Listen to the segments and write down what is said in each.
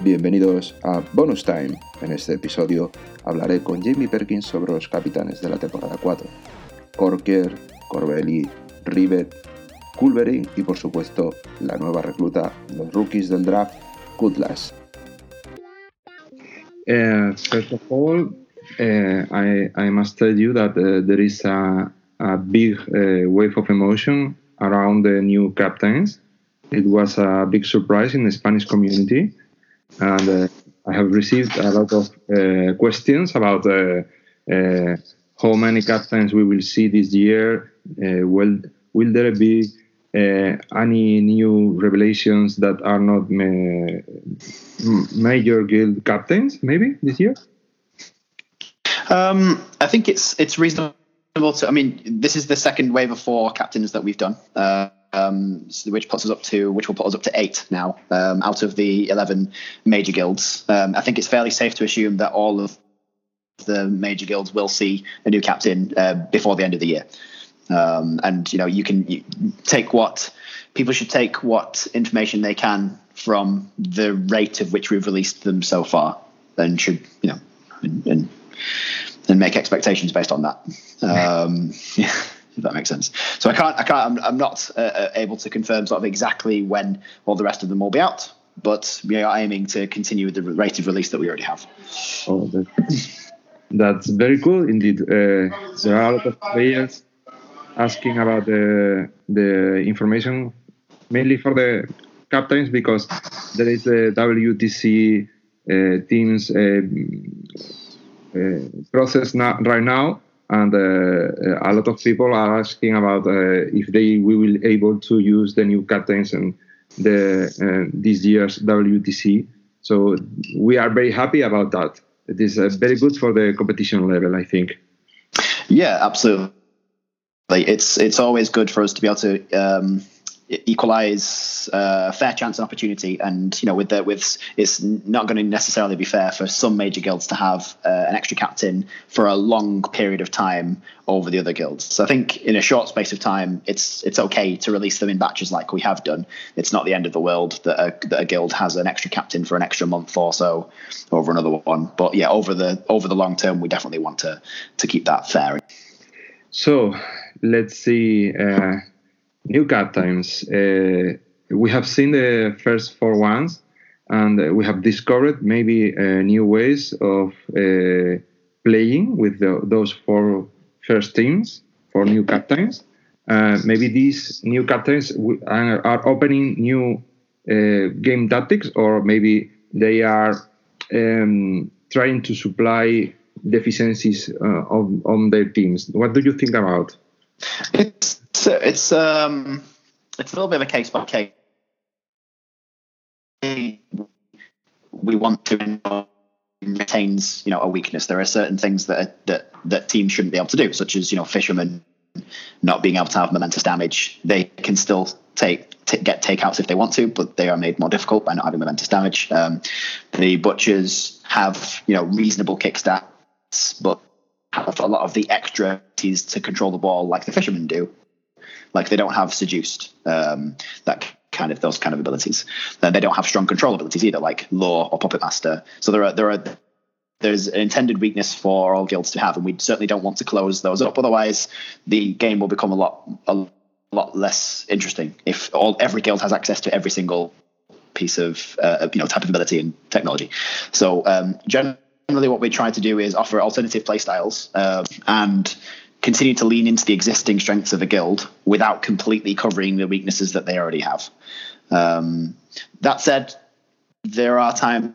Bienvenidos a Bonus Time. En este episodio hablaré con Jamie Perkins sobre los capitanes de la temporada 4. Corker, Corbelli, Rivet, Culverin y por supuesto la nueva recluta, los rookies del draft, Kutlas. Uh, first of all, uh, I, I must tell you that uh, there is a, a big wave of emotion around the new captains. It was a big surprise in the Spanish community, and uh, I have received a lot of uh, questions about uh, uh, how many captains we will see this year. Uh, will will there be any new revelations that are not ma- major guild captains? Maybe this year. Um, I think it's it's reasonable to. I mean, this is the second wave of four captains that we've done, uh, um, which puts us up to which will put us up to eight now um, out of the eleven major guilds. Um, I think it's fairly safe to assume that all of the major guilds will see a new captain uh, before the end of the year. Um, and you know, you can you take what people should take what information they can from the rate of which we've released them so far, and should you know, and, and and make expectations based on that. Um, yeah, if that makes sense. So I can't, I can't, I'm, I'm not uh, uh, able to confirm sort of exactly when all the rest of them will be out, but we are aiming to continue with the rate of release that we already have. Oh, that, that's very cool indeed. Uh, there are a lot of players asking about the the information, mainly for the captains because there is the WTC uh, teams uh, uh, process now, right now, and uh, a lot of people are asking about uh, if they we will able to use the new captains and the uh, this year's WTC. So we are very happy about that. It is uh, very good for the competition level, I think. Yeah, absolutely. It's it's always good for us to be able to um, equalize uh, fair chance and opportunity, and you know, with the with it's not going to necessarily be fair for some major guilds to have uh, an extra captain for a long period of time over the other guilds. So I think in a short space of time, it's it's okay to release them in batches like we have done. It's not the end of the world that a, that a guild has an extra captain for an extra month or so over another one. But yeah, over the over the long term, we definitely want to to keep that fair. So let's see. Uh, new captains. Uh, we have seen the first four ones, and uh, we have discovered maybe uh, new ways of uh, playing with the, those four first teams for new captains. Uh, maybe these new captains are, are opening new uh, game tactics, or maybe they are um, trying to supply deficiencies on, on their teams. What do you think about? It's it's um it's a little bit of a case by case. We want to retains you know a weakness. There are certain things that that that teams shouldn't be able to do, such as you know fishermen not being able to have momentous damage. They can still take t- get takeouts if they want to, but they are made more difficult by not having momentous damage. Um, the butchers have you know reasonable kick stats, but have a lot of the extra to control the ball like the fishermen do. Like they don't have seduced um, that kind of those kind of abilities. Then they don't have strong control abilities either, like law or puppet master. So there are there are there's an intended weakness for all guilds to have, and we certainly don't want to close those up. Otherwise, the game will become a lot a lot less interesting if all every guild has access to every single piece of uh, you know type of ability and technology. So um, generally, what we try to do is offer alternative playstyles uh, and continue to lean into the existing strengths of a guild without completely covering the weaknesses that they already have. Um, that said, there are times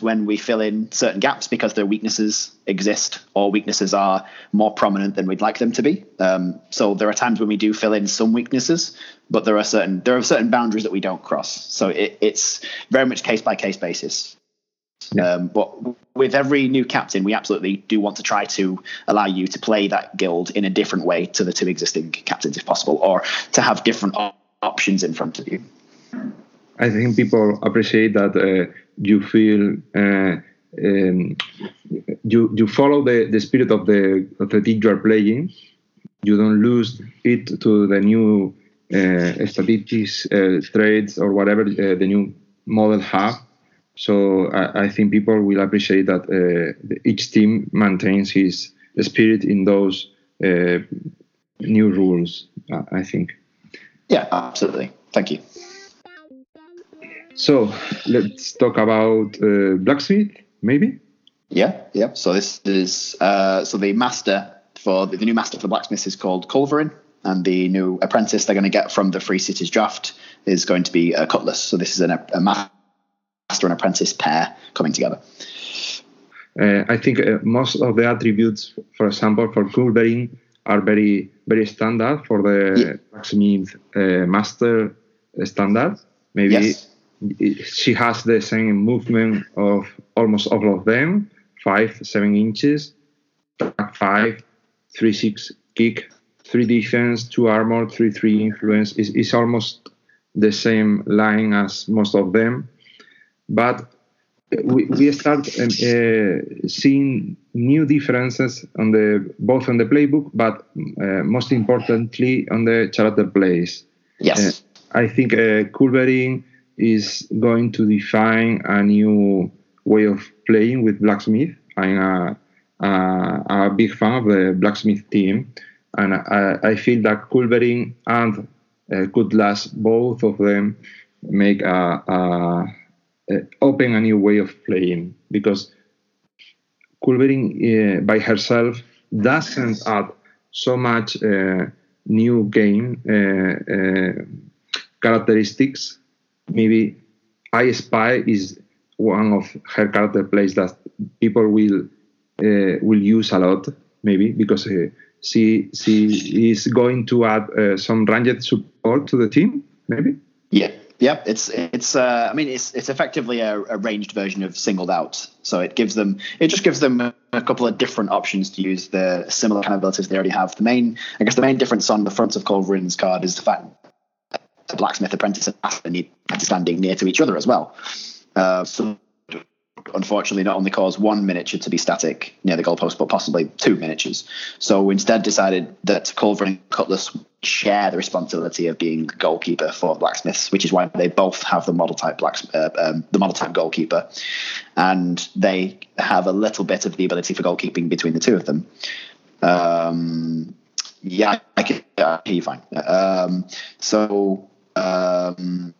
when we fill in certain gaps because their weaknesses exist or weaknesses are more prominent than we'd like them to be. Um, so there are times when we do fill in some weaknesses, but there are certain there are certain boundaries that we don't cross. So it, it's very much case by case basis. Um, but with every new captain, we absolutely do want to try to allow you to play that guild in a different way to the two existing captains, if possible, or to have different op- options in front of you. I think people appreciate that uh, you feel uh, um, you you follow the, the spirit of the of the team you are playing. You don't lose it to the new uh, statistics, uh, trades, or whatever uh, the new model have So I, I think people will appreciate that uh, each team maintains his spirit in those uh, new rules. I think. Yeah, absolutely. Thank you. So let's talk about uh, blacksmith, maybe. Yeah, yeah. So this is uh, so the master for the, the, new master for the blacksmith is called Culverin, and the new apprentice they're going to get from the Free Cities draft is going to be a Cutlass. So this is an, a master and apprentice pair coming together. Uh, I think uh, most of the attributes, for example, for Culverin are very very standard for the yeah. uh, master standard. Maybe yes. she has the same movement of almost all of them, five seven inches, five, three six kick, three defense, two armor, three three influence. Is is almost the same line as most of them, but we, we start um, uh, seeing new differences on the both on the playbook, but uh, most importantly on the character plays. Yes, uh, I think uh, Culverin is going to define a new way of playing with blacksmith. I'm a, a, a big fan of the blacksmith team, and I, I feel that Culverin and uh, Cutlass, both of them, make a, a uh, open a new way of playing because Culverin uh, by herself doesn't add so much uh, new game characteristics. Maybe I Spy is one of her character plays that people will uh, will use a lot, maybe because uh, she she is going to add uh, some ranged support to the team, maybe. Yeah, yeah, it's it's. Uh, I mean, it's it's effectively a, a, ranged version of singled out. So it gives them it just gives them a couple of different options to use the similar kind of abilities they already have. The main, I guess, the main difference on the front of Culverin's card is the fact the blacksmith apprentice and master need standing near to each other as well. Uh, so unfortunately not only cause one miniature to be static near the goalpost, but possibly two miniatures. So we instead decided that Culver and Cutlass share the responsibility of being goalkeeper for blacksmiths, which is why they both have the model type blacks, uh, um, the model type goalkeeper, and they have a little bit of the ability for goalkeeping between the two of them. Um, yeah, I can hear you fine. Um, so um,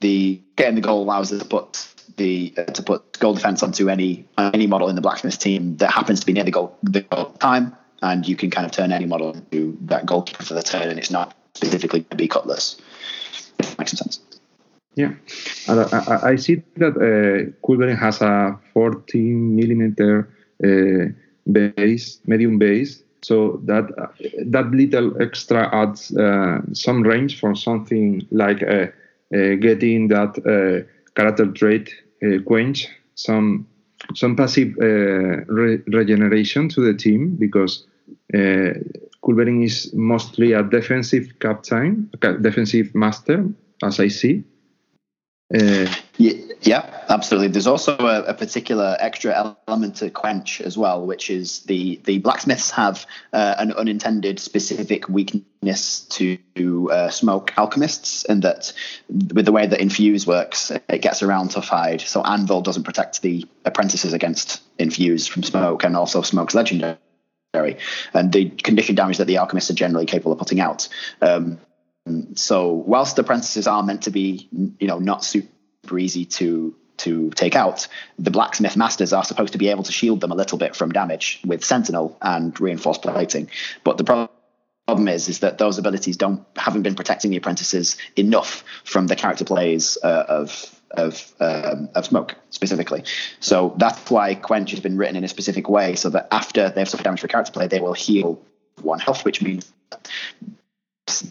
the getting the goal allows us to put the uh, to put goal defense onto any any model in the blacksmith team that happens to be near the goal the goal time, and you can kind of turn any model into that goalkeeper for the turn, and it's not specifically to be cutlass. Makes some sense. Yeah, I, I see that uh, Culverin has a 14 millimeter uh, base, medium base, so that uh, that little extra adds uh, some range for something like uh, uh getting that uh, character trait uh, quench some some passive uh, re- regeneration to the team because uh, is mostly a defensive captain, defensive master, as I see. Uh, yeah, absolutely. There's also a, a, particular extra element to quench as well, which is the the blacksmiths have uh, an unintended specific weakness to uh, smoke alchemists, and that with the way that infuse works, it gets around tough hide. So anvil doesn't protect the apprentices against infuse from smoke, and also smoke's legendary. And the condition damage that the alchemists are generally capable of putting out. Um, so whilst the apprentices are meant to be, you know, not super easy to to take out, the blacksmith masters are supposed to be able to shield them a little bit from damage with sentinel and reinforced plating. But the problem is is that those abilities don't haven't been protecting the apprentices enough from the character plays uh, of of um, of smoke specifically. So that's why quench has been written in a specific way, so that after they've suffered damage for character play, they will heal one health, which means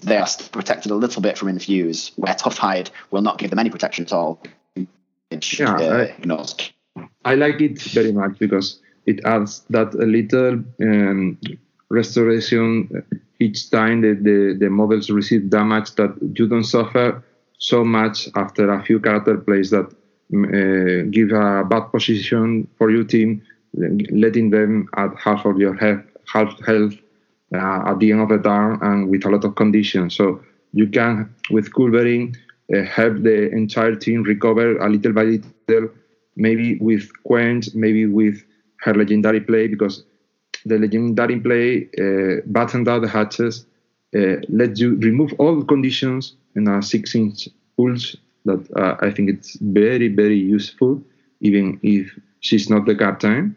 they are protected a little bit from infuse, where tough hide will not give them any protection at all. yeah, uh, I, I, like it very much because it adds that a little um, restoration each time the, the, the models receive damage that you don't suffer so much after a few character plays that uh, give a bad position for your team, letting them at half of your health, half health uh, at the end of the turn and with a lot of conditions. So you can, with Culverin, uh, help the entire team recover a little by little, maybe with Quench, maybe with her legendary play, because the legendary play uh, battens out the hatches, uh, lets you remove all conditions in a six inch pulse that uh, I think it's very, very useful, even if she's not the captain.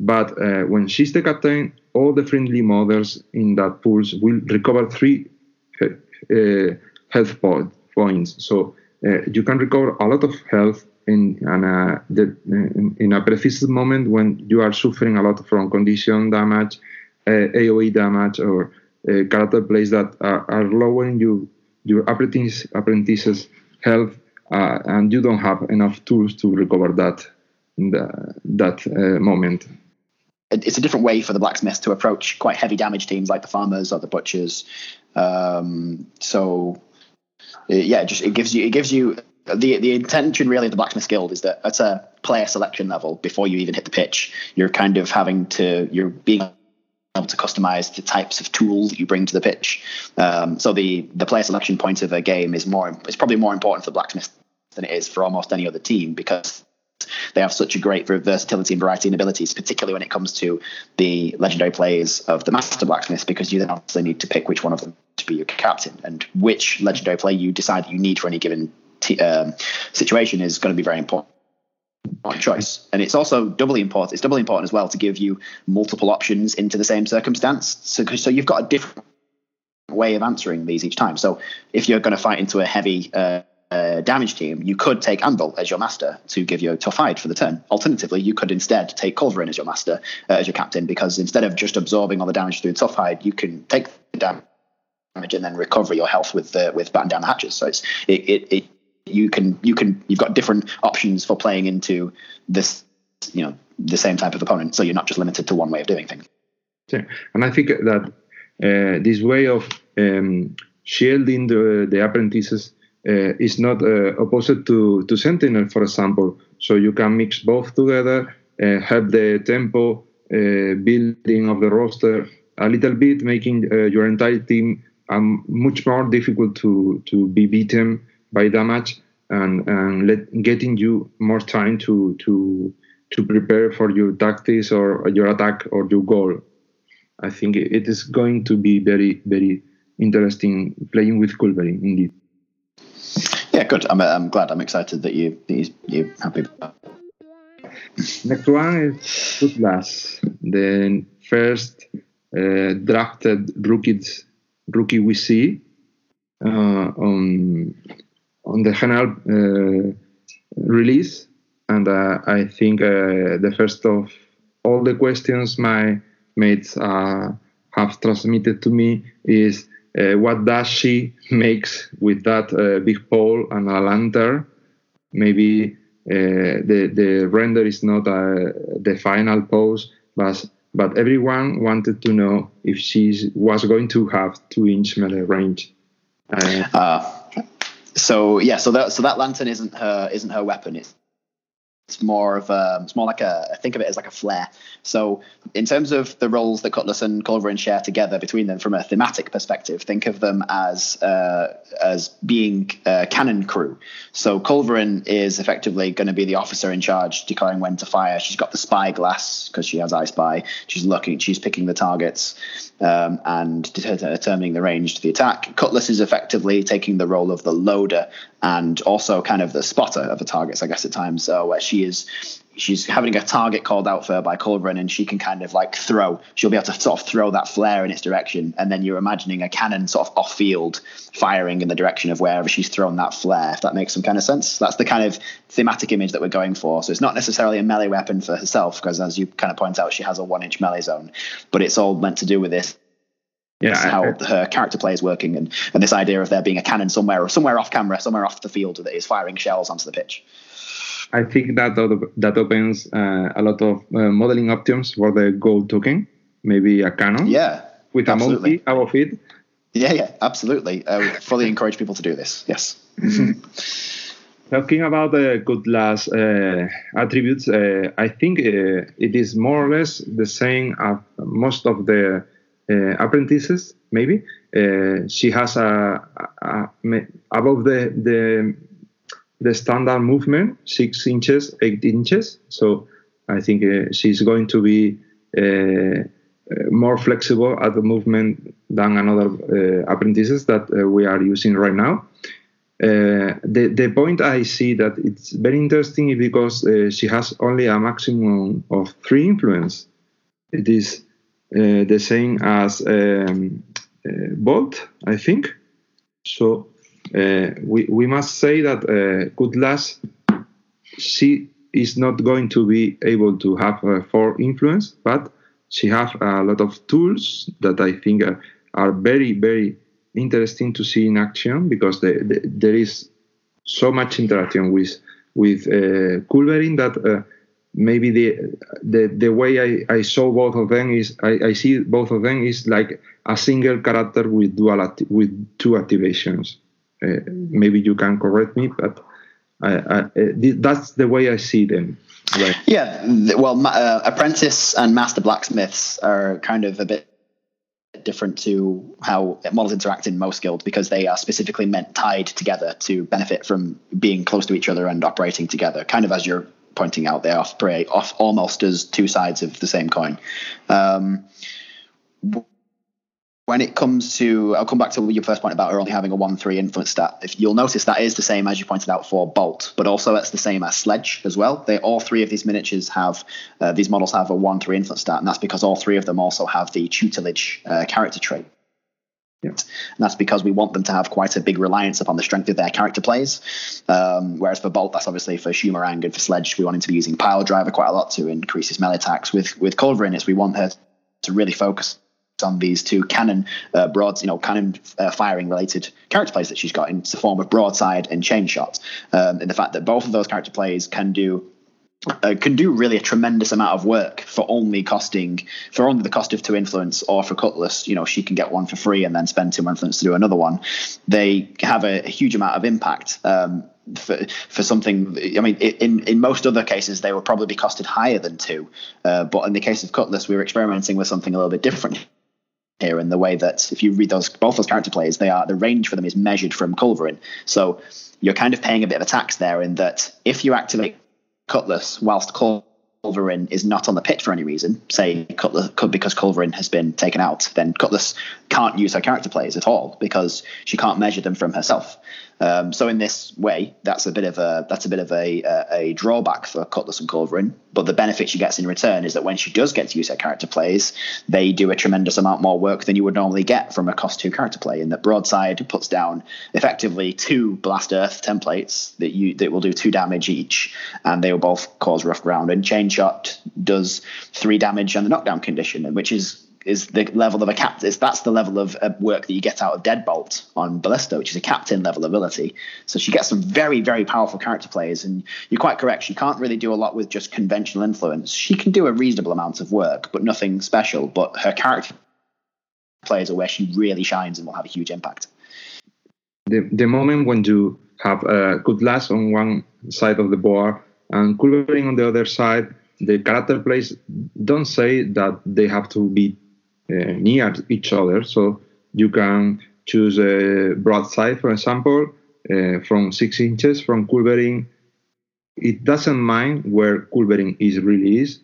But uh, when she's the captain, all the friendly models in that pulse will recover three uh, health point, points. So uh, you can recover a lot of health in, in, a, in, in, a precise moment when you are suffering a lot from condition damage, uh, AOE damage, or uh, character plays that are, are lowering you, your apprentice, apprentices' health, uh, and you don't have enough tools to recover that in the, that uh, moment it's a different way for the blacksmiths to approach quite heavy damage teams like the farmers or the butchers. Um, so yeah, just it gives you it gives you the the intention really of the blacksmith guild is that at a player selection level before you even hit the pitch, you're kind of having to you're being able to customize the types of tools that you bring to the pitch. Um, so the the player selection point of a game is more is probably more important for the blacksmith than it is for almost any other team because they have such a great versatility and variety in abilities, particularly when it comes to the legendary plays of the Master Blacksmith, because you then obviously need to pick which one of them to be your captain and which legendary play you decide you need for any given t- um, situation is going to be very important choice. And it's also doubly important. It's doubly important as well to give you multiple options into the same circumstance. So, so you've got a different way of answering these each time. So if you're going to fight into a heavy uh, uh, damage team, you could take Anvil as your master to give you a tough fight for the turn. Alternatively, you could instead take Culverin as your master, uh, as your captain, because instead of just absorbing all the damage through tough hide, you can take the damage and then recover your health with the, with batten down the hatches. So it's it, it, it you can you can you've got different options for playing into this you know the same type of opponent. So you're not just limited to one way of doing things. Yeah, and I think that uh, this way of um, shielding the the apprentices uh, is not uh, opposed to, to Sentinel, for example. So you can mix both together, uh, help the tempo building of the roster a little bit, making your entire team um, much more difficult to, to be beaten by damage and, and let, getting you more time to, to, to prepare for your tactics or your attack or your goal. I think it is going to be very, very interesting playing with Culverin indeed. Yeah, good. I'm, I'm glad. I'm excited that you you happy. Next one is Cutlass, the first uh, drafted rookies rookie we see uh, on on the general uh, release, and uh, I think uh, the first of all the questions my mates uh, have transmitted to me is what does she makes with that uh, big pole and a lantern? Maybe uh, the the render is not uh, the final pose, but but everyone wanted to know if she was going to have two inch melee range. Uh, so yeah, so that so that lantern isn't her isn't her weapon. It's it's more of a, it's more like a I think of it as like a flare. So in terms of the roles that Cutlass and Culverin share together between them from a thematic perspective, think of them as uh, as being a cannon crew. So Culverin is effectively going to be the officer in charge, declaring when to fire. She's got the spyglass because she has I spy. She's looking, she's picking the targets um, and determining the range to the attack. Cutlass is effectively taking the role of the loader and also kind of the spotter of the targets, I guess, at times, uh, where she is she's having a target called out for her by Culverin and she can kind of like throw she'll be able to sort of throw that flare in its direction and then you're imagining a cannon sort of off field firing in the direction of wherever she's thrown that flare if that makes some kind of sense. That's the kind of thematic image that we're going for. So it's not necessarily a melee weapon for herself because as you kind of point out she has a one inch melee zone but it's all meant to do with this yeah, how I, her character play is working, and, and this idea of there being a cannon somewhere or somewhere off camera, somewhere off the field that is firing shells onto the pitch. I think that that opens uh, a lot of uh, modeling options for the gold token. Maybe a cannon. Yeah. With absolutely. a monkey above it. Yeah, yeah, absolutely. I would fully encourage people to do this. Yes. Talking about the Cutlass uh, attributes, uh, I think uh, it is more or less the same as most of the apprentices, maybe. Uh, she has a, a, a, above the the the standard movement, six inches, eight inches. So I think uh, she's going to be uh, more flexible at the movement than another uh, apprentices that uh, we are using right now. Uh, the the point I see that it's very interesting because uh, she has only a maximum of three influence. It is uh, the same as um, Bolt, I think. So we we must say that Cutlass she is not going to be able to have four influence, but she has a lot of tools that I think are, are very very interesting to see in action because the, the, there is so much interaction with with uh, that uh, maybe the, the the way I, I saw both of them is I, I see both of them is like a single character with dual acti- with two activations. Uh, maybe you can correct me, but I, I, uh, that's the way I see them. Right. Yeah, well, uh, apprentice and master blacksmiths are kind of a bit different to how models interact in most guilds because they are specifically meant tied together to benefit from being close to each other and operating together, kind of as you're pointing out, they operate off almost as two sides of the same coin. Um, when it comes to, I'll come back to your first point about her only having a 1 3 influence stat. If you'll notice, that is the same as you pointed out for Bolt, but also that's the same as Sledge as well. They All three of these miniatures have, uh, these models have a 1 3 influence stat, and that's because all three of them also have the tutelage uh, character trait. Yeah. And that's because we want them to have quite a big reliance upon the strength of their character plays. Um, whereas for Bolt, that's obviously for Shumarang and for Sledge, we want him to be using Pile Driver quite a lot to increase his melee attacks. With with Culverin, it's we want her to really focus on these two cannon uh, broads, you know, cannon uh, firing related character plays that she's got in the form of broadside and chain shot. Um, and the fact that both of those character plays can do uh, can do really a tremendous amount of work for only costing for only the cost of two influence or for cutlass you know she can get one for free and then spend two influence to do another one they have a, huge amount of impact um, for for something i mean in in most other cases they will probably be costed higher than two uh, but in the case of cutlass we were experimenting with something a little bit different here in the way that if you read those both those character plays, they are the range for them is measured from Culverin. So you're kind of paying a bit of a tax there in that if you activate Cutlass whilst Culverin is not on the pit for any reason, say Cutlass because Culverin has been taken out, then Cutlass can't use her character plays at all because she can't measure them from herself. Um, so in this way, that's a bit of a that's a bit of a, a, a drawback for Cutlass and Culverin. But the benefit she gets in return is that when she does get to use her character plays, they do a tremendous amount more work than you would normally get from a cost two character play. In that Broadside puts down effectively two Blast Earth templates that you that will do two damage each, and they will both cause rough ground. And Chain Shot does three damage on the knockdown condition, which is is the level of a captain. That's the level of uh, work that you get out of Deadbolt on Ballista, which is a captain level ability. So she gets some very, very powerful character plays. And you're quite correct. She can't really do a lot with just conventional influence. She can do a reasonable amount of work, but nothing special. But her character plays are where she really shines and will have a huge impact. The, the moment when you have a Cutlass on one side of the board and Culverin on the other side, the character plays don't say that they have to be near each other. So you can choose a broadside, for example, uh, from six inches from Culverin. It doesn't mind where Culverin is really is.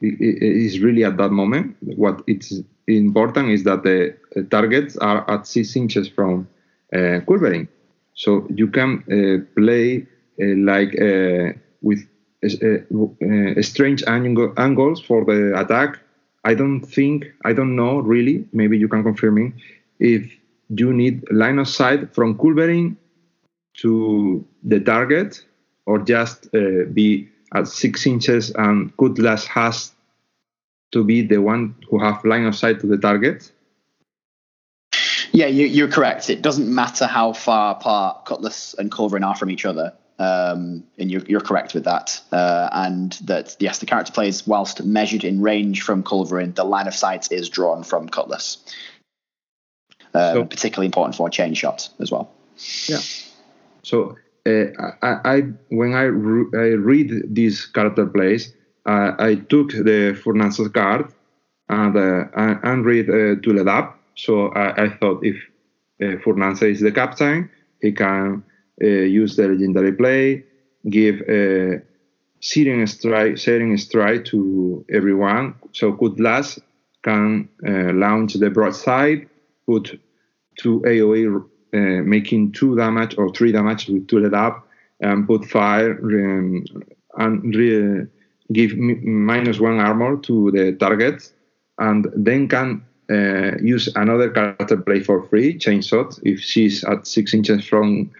It is really at that moment. What it's important is that the targets are at six inches from uh, Culverin. So you can uh, play uh, like uh, with uh, strange angle, angles for the attack I don't think, I don't know really, maybe you can confirm me, if you need line of sight from Culverin to the target or just uh, be at six inches and Cutlass has to be the one who have line of sight to the target? Yeah, you, are correct. It doesn't matter how far apart Cutlass and Culverin are from each other. Um, and you're, you're, correct with that. Uh, and that, yes, the character plays whilst measured in range from Culverin, the line of sight is drawn from Cutlass. Um, so, particularly important for chain shot as well. Yeah. So uh, I, I, when I, re- I read these character plays, uh, I took the Furnaces card and uh, and read uh, Tooled Up. So I, I thought if uh, is the captain, he can use the legendary play, give a searing strike, searing strike to everyone. So Cutlass can uh, launch the broadside, put two AOE, uh, making two damage or three damage with Tooled Up, and put fire um, and re- give minus one armor to the target, and then can uh, use another character play for free, Chainshot, if she's at six inches from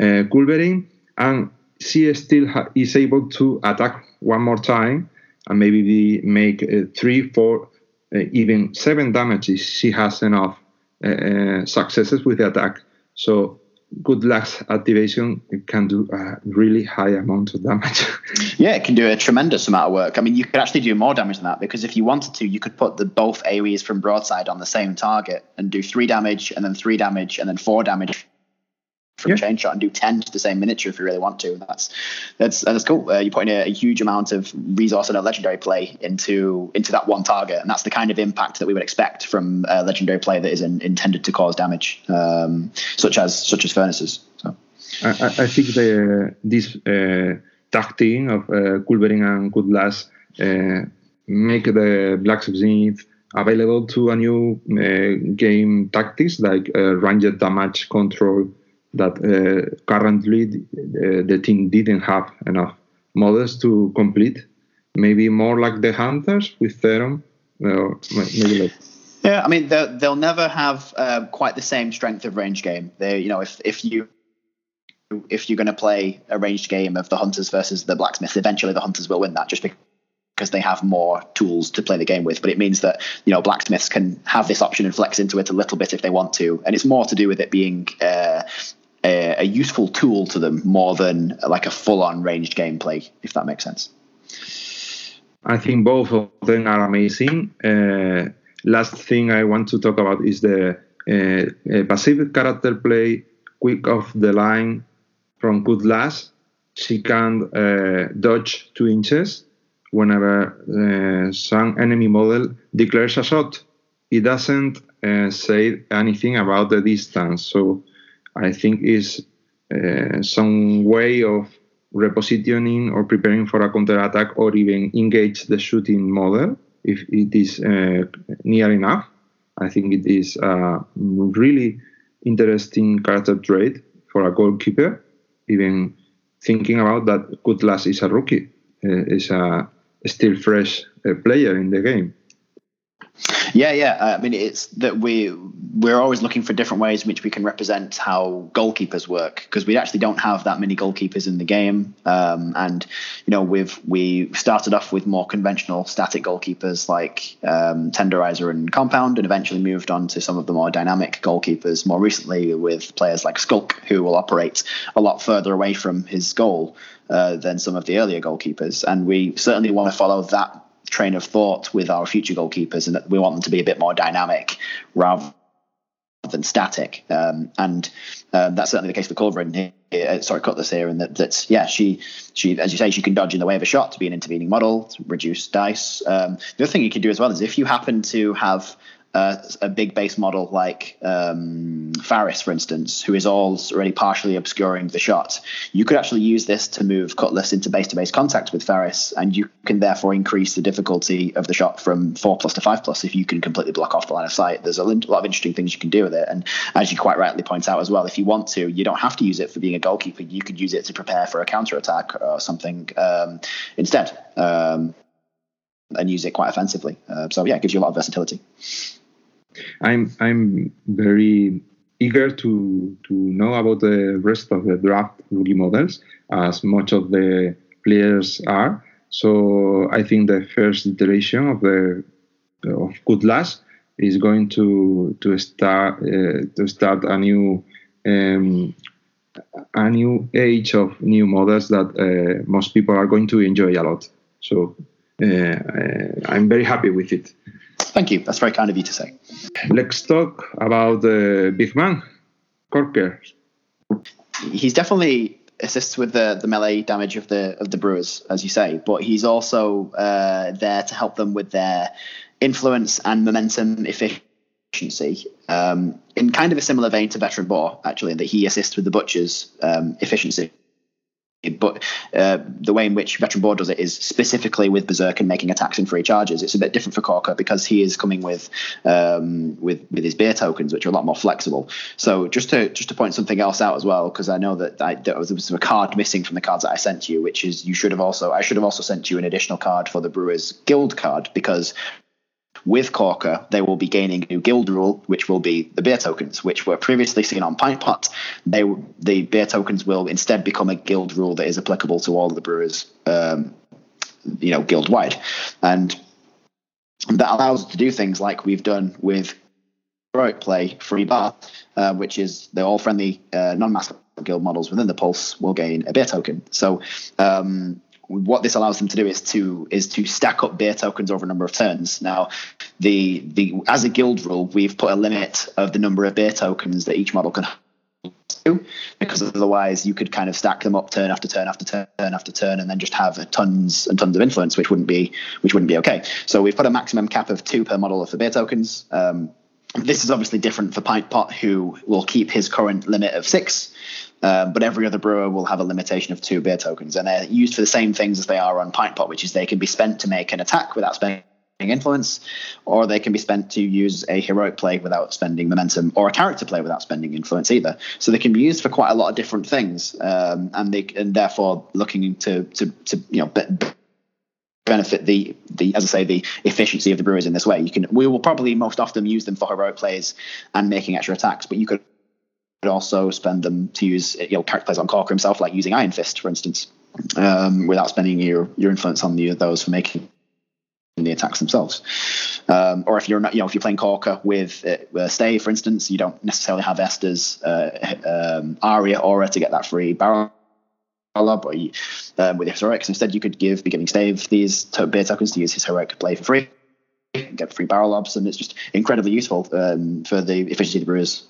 uh, Culverin, and she still ha- is able to attack one more time and maybe make uh, three, four, uh, even seven damages. She has enough successes with the attack. So Cutlass activation can do a really high amount of damage. yeah, it can do a tremendous amount of work. I mean, you could actually do more damage than that because if you wanted to, you could put the both AoEs from broadside on the same target and do three damage and then three damage and then four damage from yeah. Chainshot and do 10 to the same miniature if you really want to. That's that's that's cool. Uh, you're putting a, a, huge amount of resource and a legendary play into into that one target, and that's the kind of impact that we would expect from a legendary play that is in, intended to cause damage, um, such as such as furnaces. So. I, I think the this uh, tag team of uh, Culverin and Cutlass uh, make the Blacksmith available to a new uh, game tactics like uh, ranged damage control that uh, currently the, the team didn't have enough models to complete. Maybe more like the hunters with Theron, or maybe like. Yeah, I mean they'll, they'll never have uh, quite the same strength of range game. They, you know, if if you if you're going to play a ranged game of the hunters versus the blacksmiths, eventually the hunters will win that just because they have more tools to play the game with. But it means that you know blacksmiths can have this option and flex into it a little bit if they want to, and it's more to do with it being uh, a, a useful tool to them more than like a full-on ranged gameplay, if that makes sense. I think both of them are amazing. Uh, last thing I want to talk about is the uh, passive character play, quick off the line from Cutlass. She can uh, dodge two inches whenever uh, some enemy model declares a shot. It doesn't uh, say anything about the distance, so I think is uh, some way of repositioning or preparing for a counterattack or even engage the shooting model if it is uh, near enough. I think it is a really interesting character trait for a goalkeeper. Even thinking about that, Cutlass is a rookie, uh, is a still fresh uh, player in the game. Yeah, yeah. Uh, I mean, it's that we we're always looking for different ways in which we can represent how goalkeepers work because we actually don't have that many goalkeepers in the game. Um, and you know, we've we started off with more conventional static goalkeepers like um, Tenderizer and Compound, and eventually moved on to some of the more dynamic goalkeepers. More recently, with players like Skulk, who will operate a lot further away from his goal. Uh, than some of the earlier goalkeepers, and we certainly want to follow that train of thought with our future goalkeepers, and that we want them to be a bit more dynamic rather than static. Um, and um, that's certainly the case for Culverin here, uh, sorry, Cutlass here, and that, that's yeah, she she as you say, she can dodge in the way of a shot to be an intervening model, to reduce dice. Um, the other thing you can do as well is if you happen to have uh, a big base model like um, Faris, for instance, who is already partially obscuring the shot, you could actually use this to move Cutlass into base to base contact with Faris, and you can therefore increase the difficulty of the shot from 4 plus to 5 plus if you can completely block off the line of sight. There's a lot of interesting things you can do with it. And as you quite rightly point out as well, if you want to, you don't have to use it for being a goalkeeper. You could use it to prepare for a counter attack or something um, instead. Um, and use it quite offensively. Uh, so yeah, it gives you a lot of versatility. I'm I'm very eager to to know about the rest of the draft rookie models, as much of the players are. So I think the first iteration of the of Cutlass is going to to start uh, to start a new um, a new age of new models that uh, most people are going to enjoy a lot. So uh, uh I'm very happy with it. Thank you. That's very kind of you to say. Let's talk about the big man, Corker. He's definitely assists with the, the melee damage of the of the brewers, as you say, but he's also uh, there to help them with their influence and momentum efficiency um, in kind of a similar vein to Veteran Boar, actually, that he assists with the Butcher's um, efficiency but uh, the way in which Veteran Boar does it is specifically with Berserk and making attacks in free charges. It's a bit different for Corker because he is coming with um, with with his beer tokens, which are a lot more flexible. So just to just to point something else out as well, because I know that I, there was a card missing from the cards that I sent you, which is you should have also I should have also sent you an additional card for the Brewers Guild card because with Corker, they will be gaining a new guild rule, which will be the beer tokens, which were previously seen on Pint Pot. They the beer tokens will instead become a guild rule that is applicable to all of the brewers, um, you know, guild wide, and that allows us to do things like we've done with heroic play free bar, uh, which is they're all friendly uh, non-mascot guild models within the pulse will gain a beer token. So um, what this allows them to do is to is to stack up beer tokens over a number of turns. Now, the the as a guild rule, we've put a limit of the number of beer tokens that each model can do, because otherwise you could kind of stack them up turn after turn after turn after turn, and then just have tons and tons of influence, which wouldn't be which wouldn't be okay. So we've put a maximum cap of two per model for beer tokens. Um, this is obviously different for Pint Pot, who will keep his current limit of six. Um, but every other brewer will have a limitation of two beer tokens, and they're used for the same things as they are on Pint Pot, which is they can be spent to make an attack without spending influence, or they can be spent to use a heroic play without spending momentum, or a character play without spending influence either. So they can be used for quite a lot of different things, um, and they and therefore looking to to to you know. Be, benefit the the as I say the efficiency of the brewers in this way. You can we will probably most often use them for heroic plays and making extra attacks, but you could could also spend them to use you know character plays on Corker himself, like using Iron Fist, for instance, um, without spending your your influence on the those for making the attacks themselves. Um, or if you're not, you know, if you're playing Corker with uh, Stave, for instance, you don't necessarily have Esther's uh, um, Aria Aura to get that free barrel up, or you, um, with heroics. Instead, you could give beginning Stave these beer tokens to use his heroic play for free, get free barrel lobs, and it's just incredibly useful um, for the efficiency of the brewers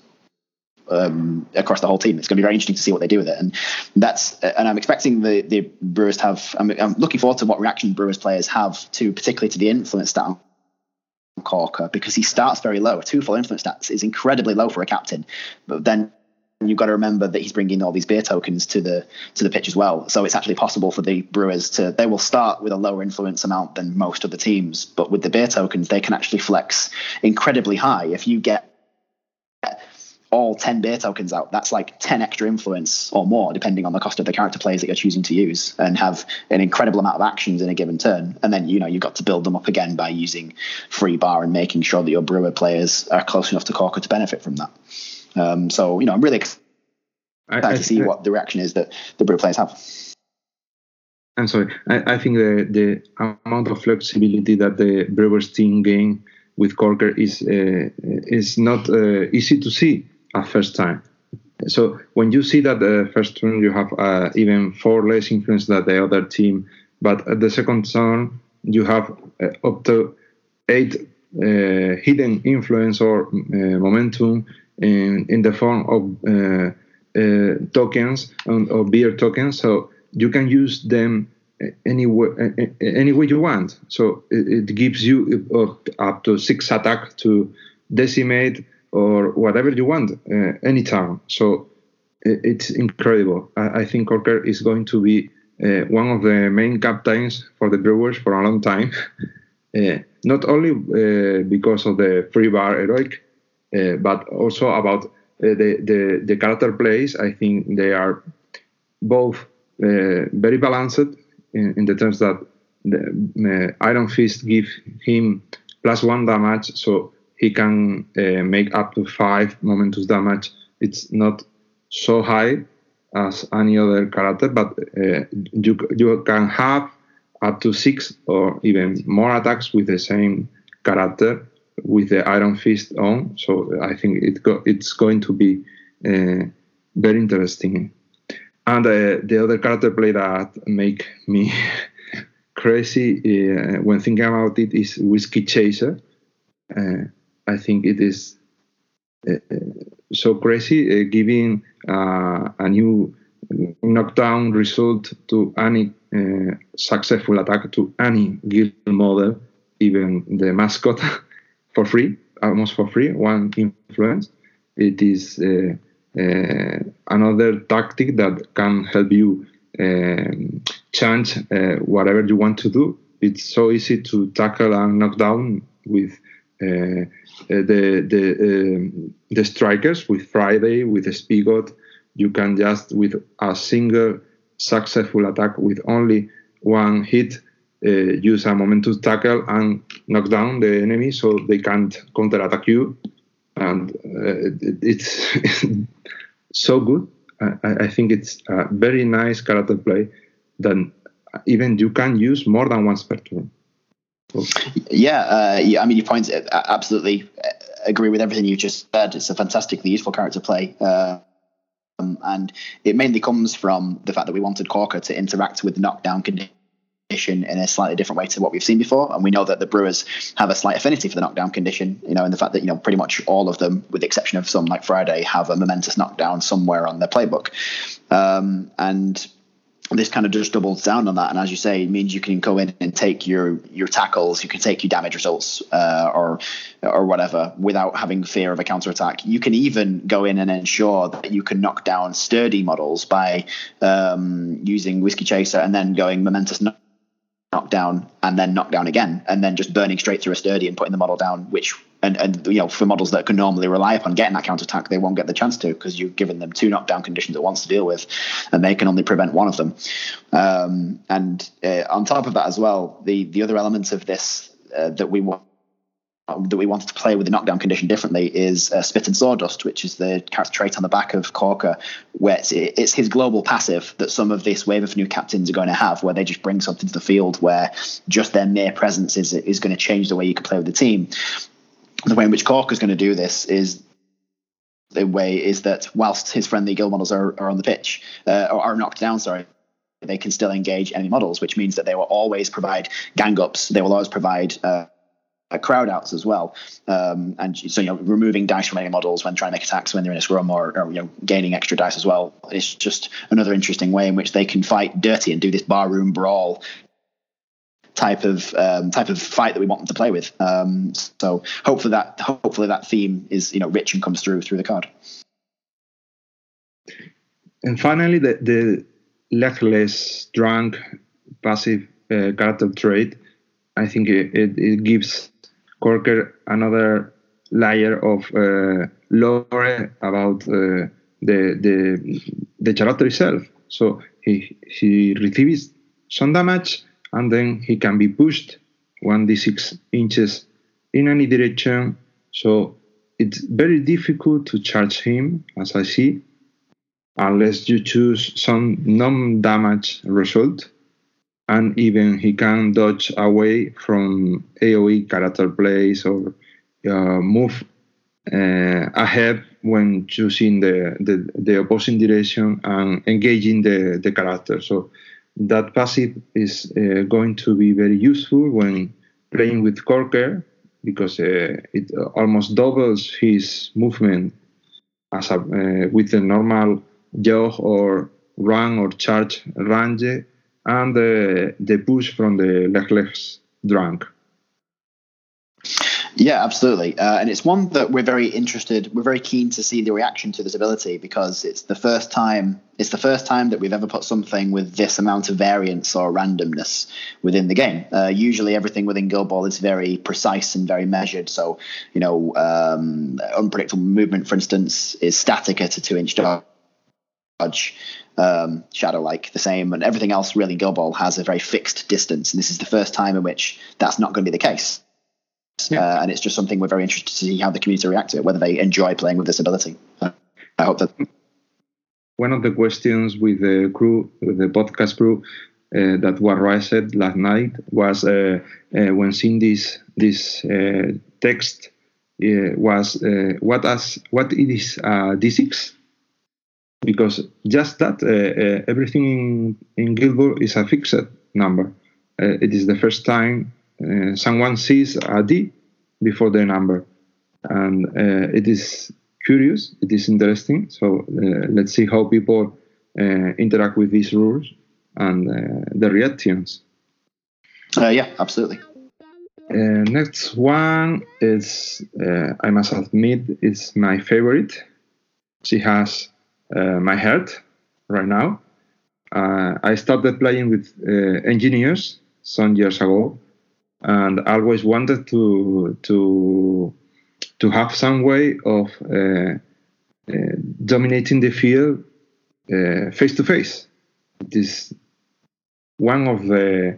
um, across the whole team. It's going to be very interesting to see what they do with it, and that's and I'm expecting the the Brewers to have. I'm, I'm looking forward to what reaction Brewers players have to, particularly to the influence on Corker because he starts very low. Two full influence stats is incredibly low for a captain, but then you've got to remember that he's bringing all these beer tokens to the to the pitch as well. So it's actually possible for the Brewers to they will start with a lower influence amount than most of the teams, but with the beer tokens they can actually flex incredibly high. If you get all 10 beer tokens out, that's like 10 extra influence or more, depending on the cost of the character plays that you're choosing to use, and have an incredible amount of actions in a given turn. And then, you know, you've got to build them up again by using free bar and making sure that your brewer players are close enough to Corker to benefit from that. Um, so, you know, I'm really excited I, I, to see I, what the reaction is that the brewer players have. I'm sorry. I, I think the, the amount of flexibility that the Brewers team gain with Corker is uh, is not uh, easy to see at first time. So when you see that the first turn you have uh, even four less influence than the other team, but at the second turn you have uh, up to eight uh, hidden influence or uh, momentum in, in the form of uh, uh, tokens or beer tokens. So you can use them any way, any way you want. So it, it gives you up to six attack to decimate or whatever you want uh, anytime. So it, it's incredible. I, I, think Corker is going to be uh, one of the main captains for the Brewers for a long time. uh, not only uh, because of the free bar heroic, uh, but also about uh, the, the, the character plays. I think they are both very balanced in, in, the terms that the, Iron Fist gives him plus one damage, so he can uh, make up to five momentous damage. It's not so high as any other character, but uh, you you can have up to six or even more attacks with the same character with the Iron Fist on. So I think it go, it's going to be uh, very interesting. And uh, the other character play that make me crazy uh, when thinking about it is Whiskey Chaser. Uh, I think it is uh, so crazy, uh, giving uh, a new knockdown result to any uh, successful attack to any guild model even the mascot for free, almost for free. One influence. It is uh, uh, another tactic that can help you um, change uh, whatever you want to do. It's so easy to tackle and knock down with uh, the the um, the strikers with Friday with Spigot. You can just with a single successful attack with only one hit uh, use a momentum tackle and knock down the enemy so they can't counterattack you and uh, it's so good I, I, think it's a very nice character play that even you can use more than once per turn yeah, uh, I mean, your points uh, absolutely uh, agree with everything you just said. It's a fantastically useful character play. Uh, um, and it mainly comes from the fact that we wanted Corker to interact with the knockdown condition in a slightly different way to what we've seen before. And we know that the Brewers have a slight affinity for the knockdown condition, you know, and the fact that, you know, pretty much all of them, with the exception of some like Friday, have a momentous knockdown somewhere on their playbook. Um, and this kind of just doubles down on that, and as you say, it means you can go in and take your your tackles, you can take your damage results, uh, or or whatever, without having fear of a counter attack. You can even go in and ensure that you can knock down sturdy models by um, using Whiskey Chaser and then going momentous knock knockdown and then knockdown again, and then just burning straight through a sturdy and putting the model down, which and and you know for models that can normally rely upon getting that counter attack, they won't get the chance to because you've given them two knockdown conditions at once to deal with, and they can only prevent one of them. Um, and uh, on top of that as well, the the other elements of this uh, that we want that we wanted to play with the knockdown condition differently is uh, Spit and Sawdust, which is the character trait on the back of Corker, where it's, it's, his global passive that some of this wave of new captains are going to have, where they just bring something to the field where just their mere presence is is going to change the way you can play with the team the way in which Cork is going to do this is the way is that whilst his friendly guild models are, are on the pitch uh, or are knocked down, sorry, they can still engage enemy models, which means that they will always provide gang ups. They will always provide uh, crowd outs as well. Um, and so, you know, removing dice from enemy models when trying to make attacks when they're in a scrum or, or, you know, gaining extra dice as well. It's just another interesting way in which they can fight dirty and do this barroom brawl type of um, type of fight that we want them to play with. Um, so hopefully that hopefully that theme is you know rich and comes through through the card. And finally, the, the drunk passive uh, character trait, I think it, it, it, gives Corker another layer of uh, lore about uh, the the the character itself. So he he receives some damage and then he can be pushed 1d6 inches in any direction. So it's very difficult to charge him, as I see, unless you choose some non-damage result. And even he can dodge away from AoE character plays or uh, move uh, ahead when choosing the, the, the opposing direction and engaging the, the character. So that passive is uh, going to be very useful when playing with Corker because uh, it almost doubles his movement as a, uh, with the normal jog or run or charge range and the push from the legless drunk. Yeah, absolutely. Uh, and it's one that we're very interested, we're very keen to see the reaction to this ability because it's the first time it's the first time that we've ever put something with this amount of variance or randomness within the game. Uh, usually, everything within Guild Ball is very precise and very measured. So, you know, um, unpredictable movement, for instance, is static at a two-inch dodge. Um, shadow like the same, and everything else really in Guild Ball has a very fixed distance. And this is the first time in which that's not going to be the case. Yeah. Uh, and it's just something we're very interested to see how the community react to it, whether they enjoy playing with this ability. Uh, I hope that. One of the questions with the crew, with the podcast crew, uh, that was raised last night was uh, uh, when seeing this this uh, text was what as what it is D6 because just that everything in, in Ball is a fixed number. it is the first time uh, someone sees a D before their number, and uh, it is curious. It is interesting. So uh, let's see how people interact with these rules and the reactions. yeah, absolutely. Uh, next one is, uh, I must admit, is my favorite. She has uh, my heart right now. Uh, I started playing with uh, engineers some years ago, and always wanted to to to have some way of uh, dominating the field face to face. This one of the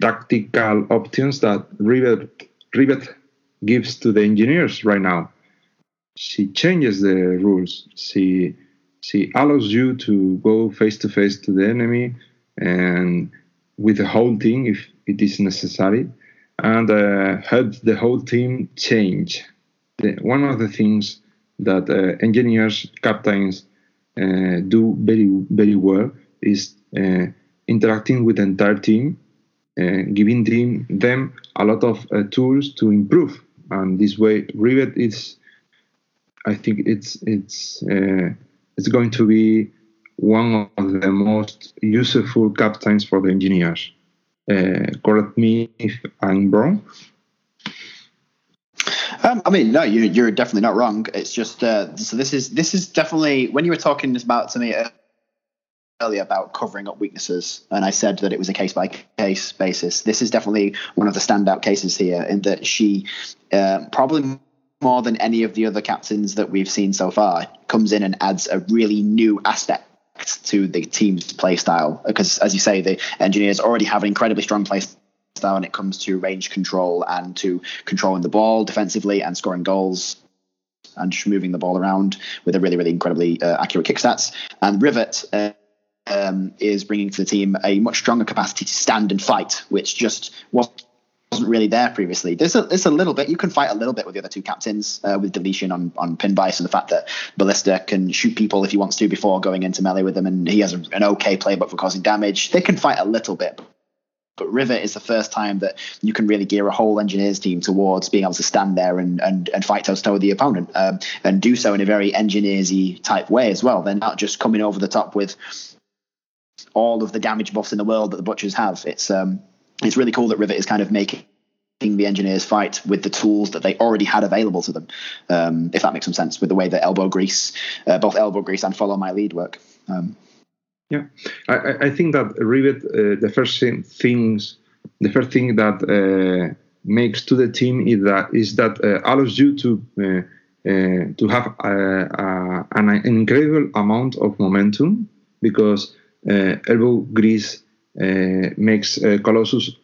tactical options that Rivet, Rivet gives to the engineers right now. She changes the rules. She she allows you to go face to face to the enemy and with the whole team if it is necessary, and uh, helps the whole team change. The, one of the things that uh, engineers, captains uh, do very very well is uh, interacting with the entire team, uh, giving them, them a lot of uh, tools to improve. And this way, Rivet is, I think it's it's it's going to be one of the most useful captains for the engineers. Uh, correct me if I'm wrong. Um, I mean, no, you, are definitely not wrong. It's just uh, so this is this is definitely when you were talking about to me earlier about covering up weaknesses, and I said that it was a case by case basis. This is definitely one of the standout cases here, in that she uh, probably more than any of the other captains that we've seen so far comes in and adds a really new aspect to the team's play style. Because, as you say, the engineers already have an incredibly strong play style when it comes to range control and to controlling the ball defensively and scoring goals and just moving the ball around with a really, really incredibly uh, accurate kick stats. And Rivet. Uh, um, is bringing to the team a much stronger capacity to stand and fight, which just wasn't really there previously. There's a, there's a little bit. You can fight a little bit with the other two captains uh, with deletion on on pin vice and the fact that Ballista can shoot people if he wants to before going into melee with them, and he has a, an okay playbook for causing damage. They can fight a little bit. But Rivet is the first time that you can really gear a whole engineers team towards being able to stand there and and, and fight toe to toe with the opponent, um, and do so in a very engineersy type way as well. They're not just coming over the top with all of the damage buffs in the world that the butchers have. It's um, it's really cool that Rivet is kind of making the engineers fight with the tools that they already had available to them. Um, if that makes some sense, with the way that elbow grease, uh, both elbow grease and follow my lead work. Um, yeah, I, I, think that Rivet, uh, the first things, the first thing that uh, makes to the team is that is that uh, allows you to. Uh, uh, to have an incredible amount of momentum because elbow grease Uh, makes uh, Colossus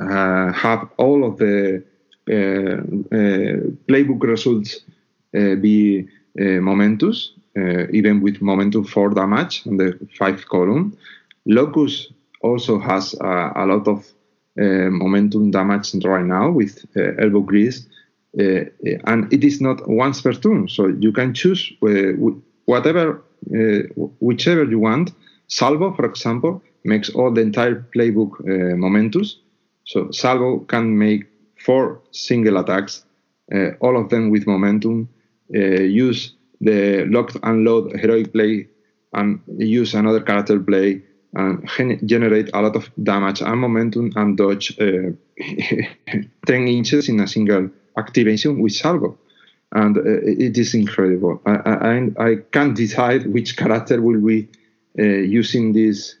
uh, have all of the uh, playbook results be momentous, even with momentum 4 damage on the 5 column. Locus also has a lot of momentum damage right now with elbow grease. Uh, and it is not once per turn, so you can choose uh, whatever, uh, whichever you want, Salvo, for example, makes all the entire playbook uh, momentous. So Salvo can make four single attacks, uh, all of them with momentum, uh, use the locked and load heroic play, and use another character play, and generate a lot of damage and momentum and dodge uh, 10 inches in a single activation with Salvo. And uh, it is incredible. I, I, I can't decide which character will be uh, using this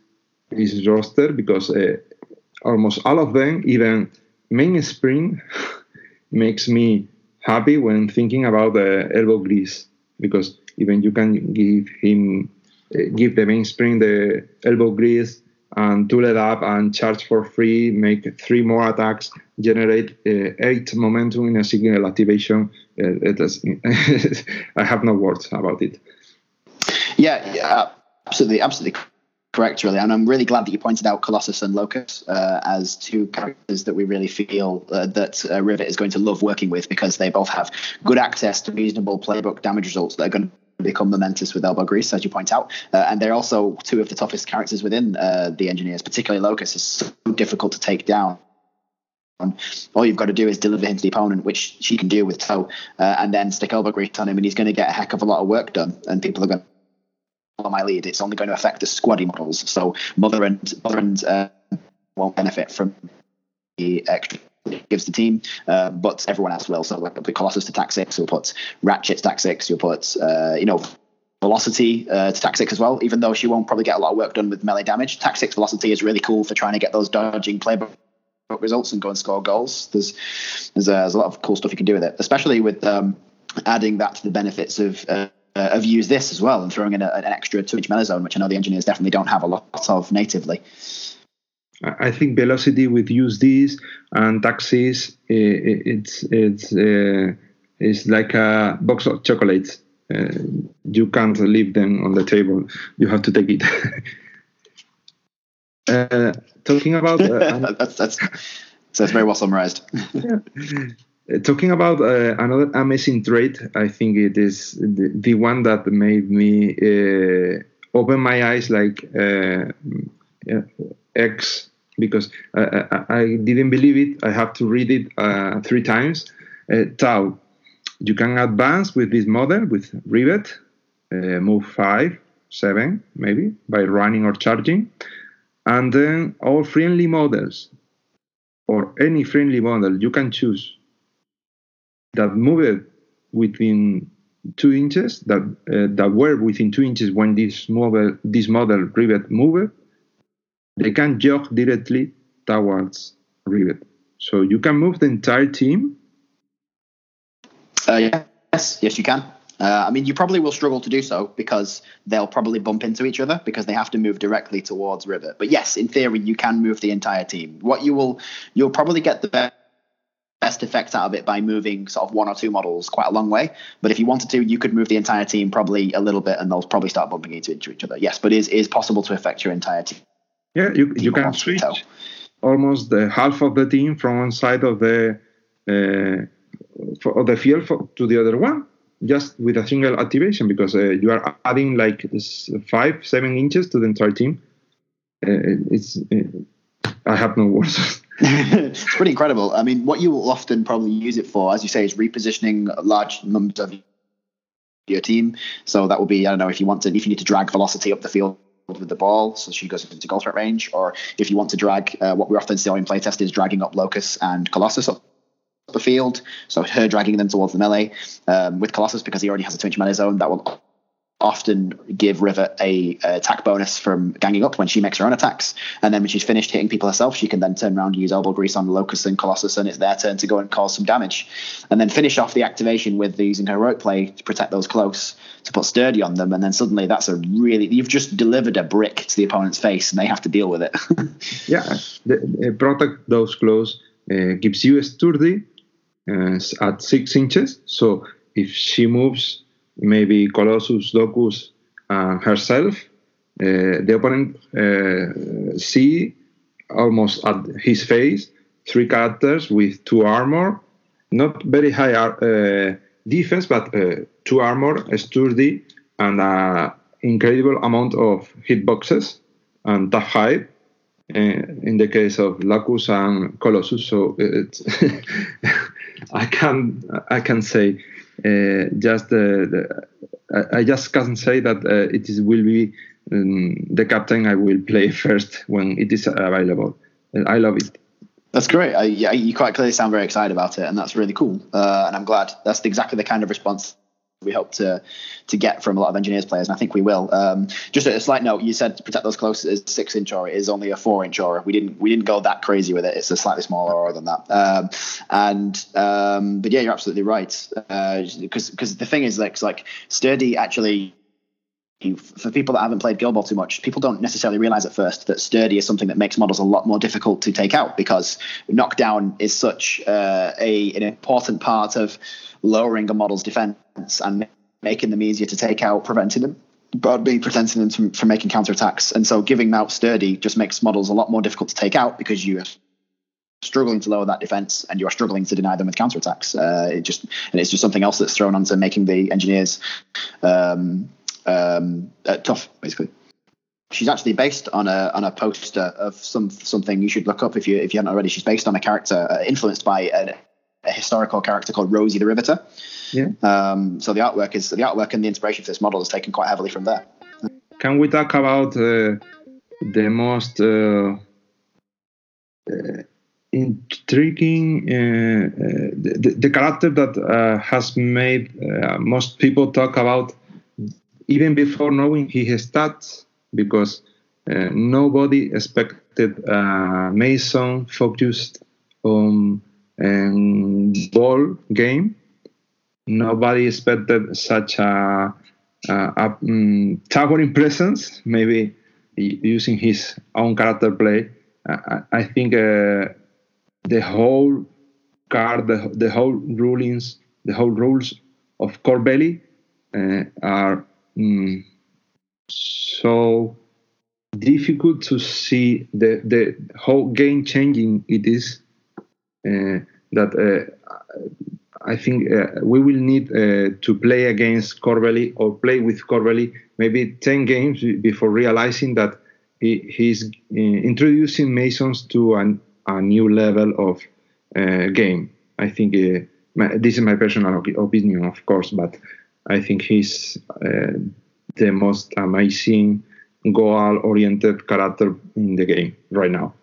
this roster because uh, almost all of them, even mainspring, makes me happy when thinking about the elbow grease because even you can give him uh, give the mainspring the elbow grease and tool it up and charge for free, make three more attacks, generate uh, eight momentum in a single activation. Uh, I have no words about it. Yeah, yeah, absolutely, absolutely correct, really. And I'm really glad that you pointed out Colossus and Locus uh, as two characters that we really feel uh, that uh, Rivet is going to love working with because they both have good access to reasonable playbook damage results that are going to become momentous with elbow grease, as you point out. Uh, and they're also two of the toughest characters within uh, the engineers, particularly Locus is so difficult to take down. All you've got to do is deliver him to the opponent, which she can do with toe, uh, and then stick elbow grease on him, and he's going to get a heck of a lot of work done. And people are going on my lead, it's only going to affect the squaddy models. So Mother and Mother and uh, won't benefit from the extra gives the team, uh, but everyone else will. So like the Colossus to tack six, you'll put Ratchet to six, you'll put uh, you know velocity uh, to six as well. Even though she won't probably get a lot of work done with melee damage, six velocity is really cool for trying to get those dodging playbook results and go and score goals. There's there's, uh, there's a lot of cool stuff you can do with it, especially with um, adding that to the benefits of. Uh, of use this as well and throwing in a, an extra two inch melee zone, which I know the engineers definitely don't have a lot of natively. I think velocity with use this and taxis it's it's uh, it's like a box of chocolates. Uh, you can't leave them on the table. You have to take it. uh, talking about uh, that's that's that's very well summarized. yeah. Uh, talking about uh, another amazing trait, I think it is the, the one that made me open my eyes like X because I, I, I, didn't believe it. I have to read it uh, three times. Uh, Tau, you can advance with this model with Rivet, uh, move five, seven, maybe by running or charging, and then all friendly models or any friendly model you can choose that move within two inches that uh, that were within two inches when this model this model Rivet moved they can jog directly towards Rivet. So you can move the entire team. Uh, yes, yes, you can. Uh, I mean, you probably will struggle to do so because they'll probably bump into each other because they have to move directly towards Rivet. But yes, in theory, you can move the entire team. What you will, you'll probably get the best effect out of it by moving sort of one or two models quite a long way. But if you wanted to, you could move the entire team probably a little bit, and they'll probably start bumping into each other. Yes, but it is, it is possible to affect your entire team. Yeah, you, you can switch almost the half of the team from one side of the uh, of the field for, to the other one just with a single activation because uh, you are adding like five seven inches to the entire team uh, it's uh, i have no words it's pretty incredible i mean what you will often probably use it for as you say is repositioning large numbers of your team so that will be i don't know if you want to if you need to drag velocity up the field with the ball, so she goes into goal threat range. Or if you want to drag, uh, what we often see in playtest is dragging up Locus and Colossus up the field. So her dragging them towards the melee um, with Colossus because he already has a twinge melee zone that will often give Rivet a, a, attack bonus from ganging up when she makes her own attacks. And then when she's finished hitting people herself, she can then turn around and use elbow grease on Locus and Colossus, and it's their turn to go and cause some damage. And then finish off the activation with using her heroic play to protect those close, to put sturdy on them. And then suddenly that's a really, you've just delivered a brick to the opponent's face and they have to deal with it. yeah, the, protect those close uh, gives you a sturdy uh, at six inches. So if she moves maybe Colossus, Locus, and herself, uh, the opponent uh, see almost at his face three characters with two armor, not very high uh, defense, but uh, two armor, sturdy, and an incredible amount of hitboxes and tough. Uh, in the case of Locus and Colossus, so I can I can say uh, just the, I just can't say that uh, it is will be um, the captain I will play first when it is available. I love it. That's great. I, yeah, you quite clearly sound very excited about it, and that's really cool. Uh, and I'm glad. That's exactly the kind of response we hope to to get from a lot of engineers players, and I think we will. Um, just a slight note: you said to protect those close is six inch aura. It is only a four inch aura. We didn't we didn't go that crazy with it. It's a slightly smaller aura than that. Um, and um, but yeah, you're absolutely right. Because uh, because the thing is like like sturdy actually. For people that haven't played Guild Ball too much, people don't necessarily realize at first that sturdy is something that makes models a lot more difficult to take out because knockdown is such uh, a an important part of lowering a model's defense and making them easier to take out, preventing them being preventing them from, from making counterattacks. And so giving out sturdy just makes models a lot more difficult to take out because you are struggling to lower that defense and you are struggling to deny them with counterattacks. Uh, it just and it's just something else that's thrown onto making the engineers um, um, uh, tough, basically. She's actually based on a on a poster of some something you should look up if you if you haven't already. She's based on a character uh, influenced by a, a historical character called Rosie the Riveter. Yeah. Um, so the artwork is the artwork and the inspiration for this model is taken quite heavily from there. Can we talk about uh, the most uh, uh striking uh, the, the, character that uh, has made uh, most people talk about even before knowing his stats because uh, nobody expected uh, Mason focused on um, ball game. Nobody expected such a, a, a um, towering presence, maybe using his own character play. I, I think uh, the whole card, the, the whole rulings, the whole rules of Corbelli uh, are mm, so difficult to see the the whole game changing it is uh, that uh, I think uh, we will need uh, to play against Corbelli or play with Corbelli maybe 10 games before realizing that he, he's uh, introducing Masons to an, a new level of uh, game. I think my, this is my personal opinion, of course, but I think he's the most amazing goal-oriented character in the game right now.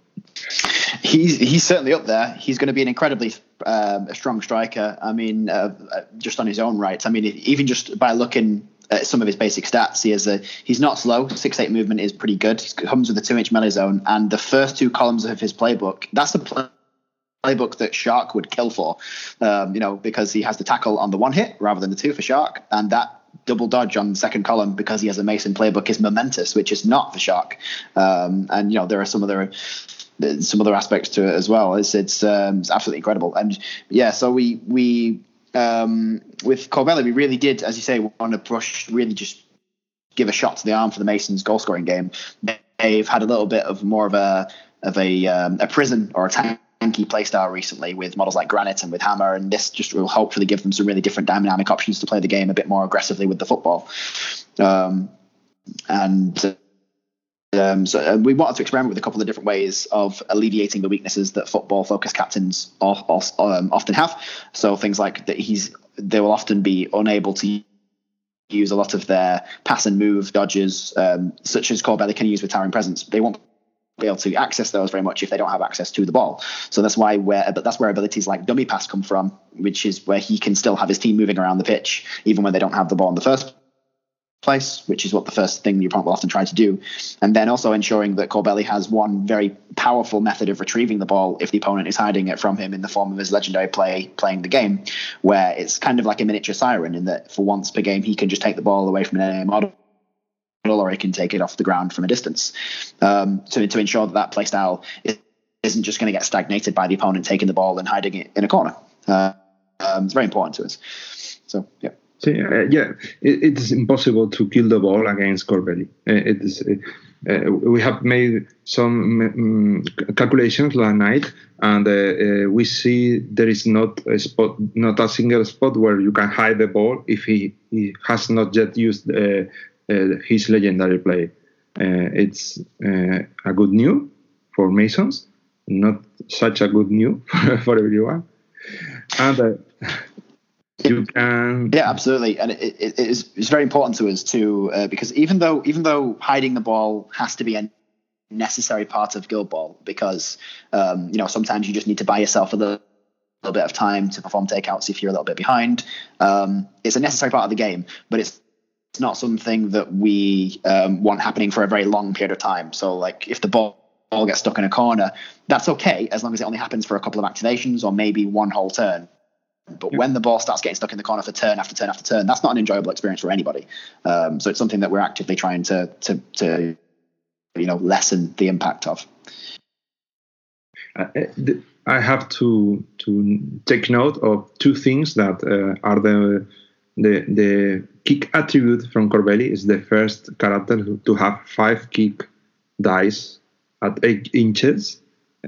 He's he's certainly up there. He's going to be an incredibly um, strong striker. I mean, uh, uh, just on his own rights. I mean, even just by looking at some of his basic stats, he is a he's not slow. Six eight movement is pretty good. He comes with a two inch melee zone, and the first two columns of his playbook. That's the playbook that Shark would kill for, um, you know, because he has the tackle on the one hit rather than the two for Shark, and that double dodge on the second column because he has a Mason playbook is momentous, which is not for Shark. Um, and you know there are some other some other aspects to it as well. It's it's, um, it's absolutely incredible. And yeah, so we we um, with Corbelli, we really did, as you say, want to push, really just give a shot to the arm for the Masons goal scoring game. They've had a little bit of more of a of a um, a prison or a tank tanky playstyle recently with models like Granite and with Hammer, and this just will hopefully give them some really different dynamic options to play the game a bit more aggressively with the football. Um, and um, so uh, we wanted to experiment with a couple of different ways of alleviating the weaknesses that football-focused captains um, often have. So things like that he's they will often be unable to use a lot of their pass and move dodges, um, such as Corbelli can use with towering presence. They won't be able to access those very much if they don't have access to the ball. So that's why where but that's where abilities like dummy pass come from, which is where he can still have his team moving around the pitch even when they don't have the ball in the first place, which is what the first thing the opponent will often try to do. And then also ensuring that Corbelli has one very powerful method of retrieving the ball if the opponent is hiding it from him in the form of his legendary play playing the game, where it's kind of like a miniature siren in that for once per game he can just take the ball away from an enemy model or he can take it off the ground from a distance um, to, to ensure that that play style isn't just going to get stagnated by the opponent taking the ball and hiding it in a corner. Uh, um, it's very important to us. So, yeah. So, uh, yeah, it, it is impossible to kill the ball against Corbelli. Uh, it is. Uh, we have made some um, calculations last night, and uh, uh, we see there is not a spot, not a single spot where you can hide the ball if he, he has not yet used uh, uh, his legendary play. Uh, it's uh, a good news for Masons, not such a good news for everyone. And you can yeah absolutely and it, it, it is it's very important to us too uh, because even though even though hiding the ball has to be a necessary part of guild ball because um, you know sometimes you just need to buy yourself a little, little, bit of time to perform takeouts if you're a little bit behind um, it's a necessary part of the game but it's it's not something that we um, want happening for a very long period of time. So, like, if the ball, ball gets stuck in a corner, that's okay as long as it only happens for a couple of activations or maybe one whole turn. But yeah. when the ball starts getting stuck in the corner for turn after turn after turn, that's not an enjoyable experience for anybody. Um, so it's something that we're actively trying to to to you know lessen the impact of. Uh, I have to to take note of two things that uh, are the the the kick attribute from Corbelli is the first character to have five kick dice at eight inches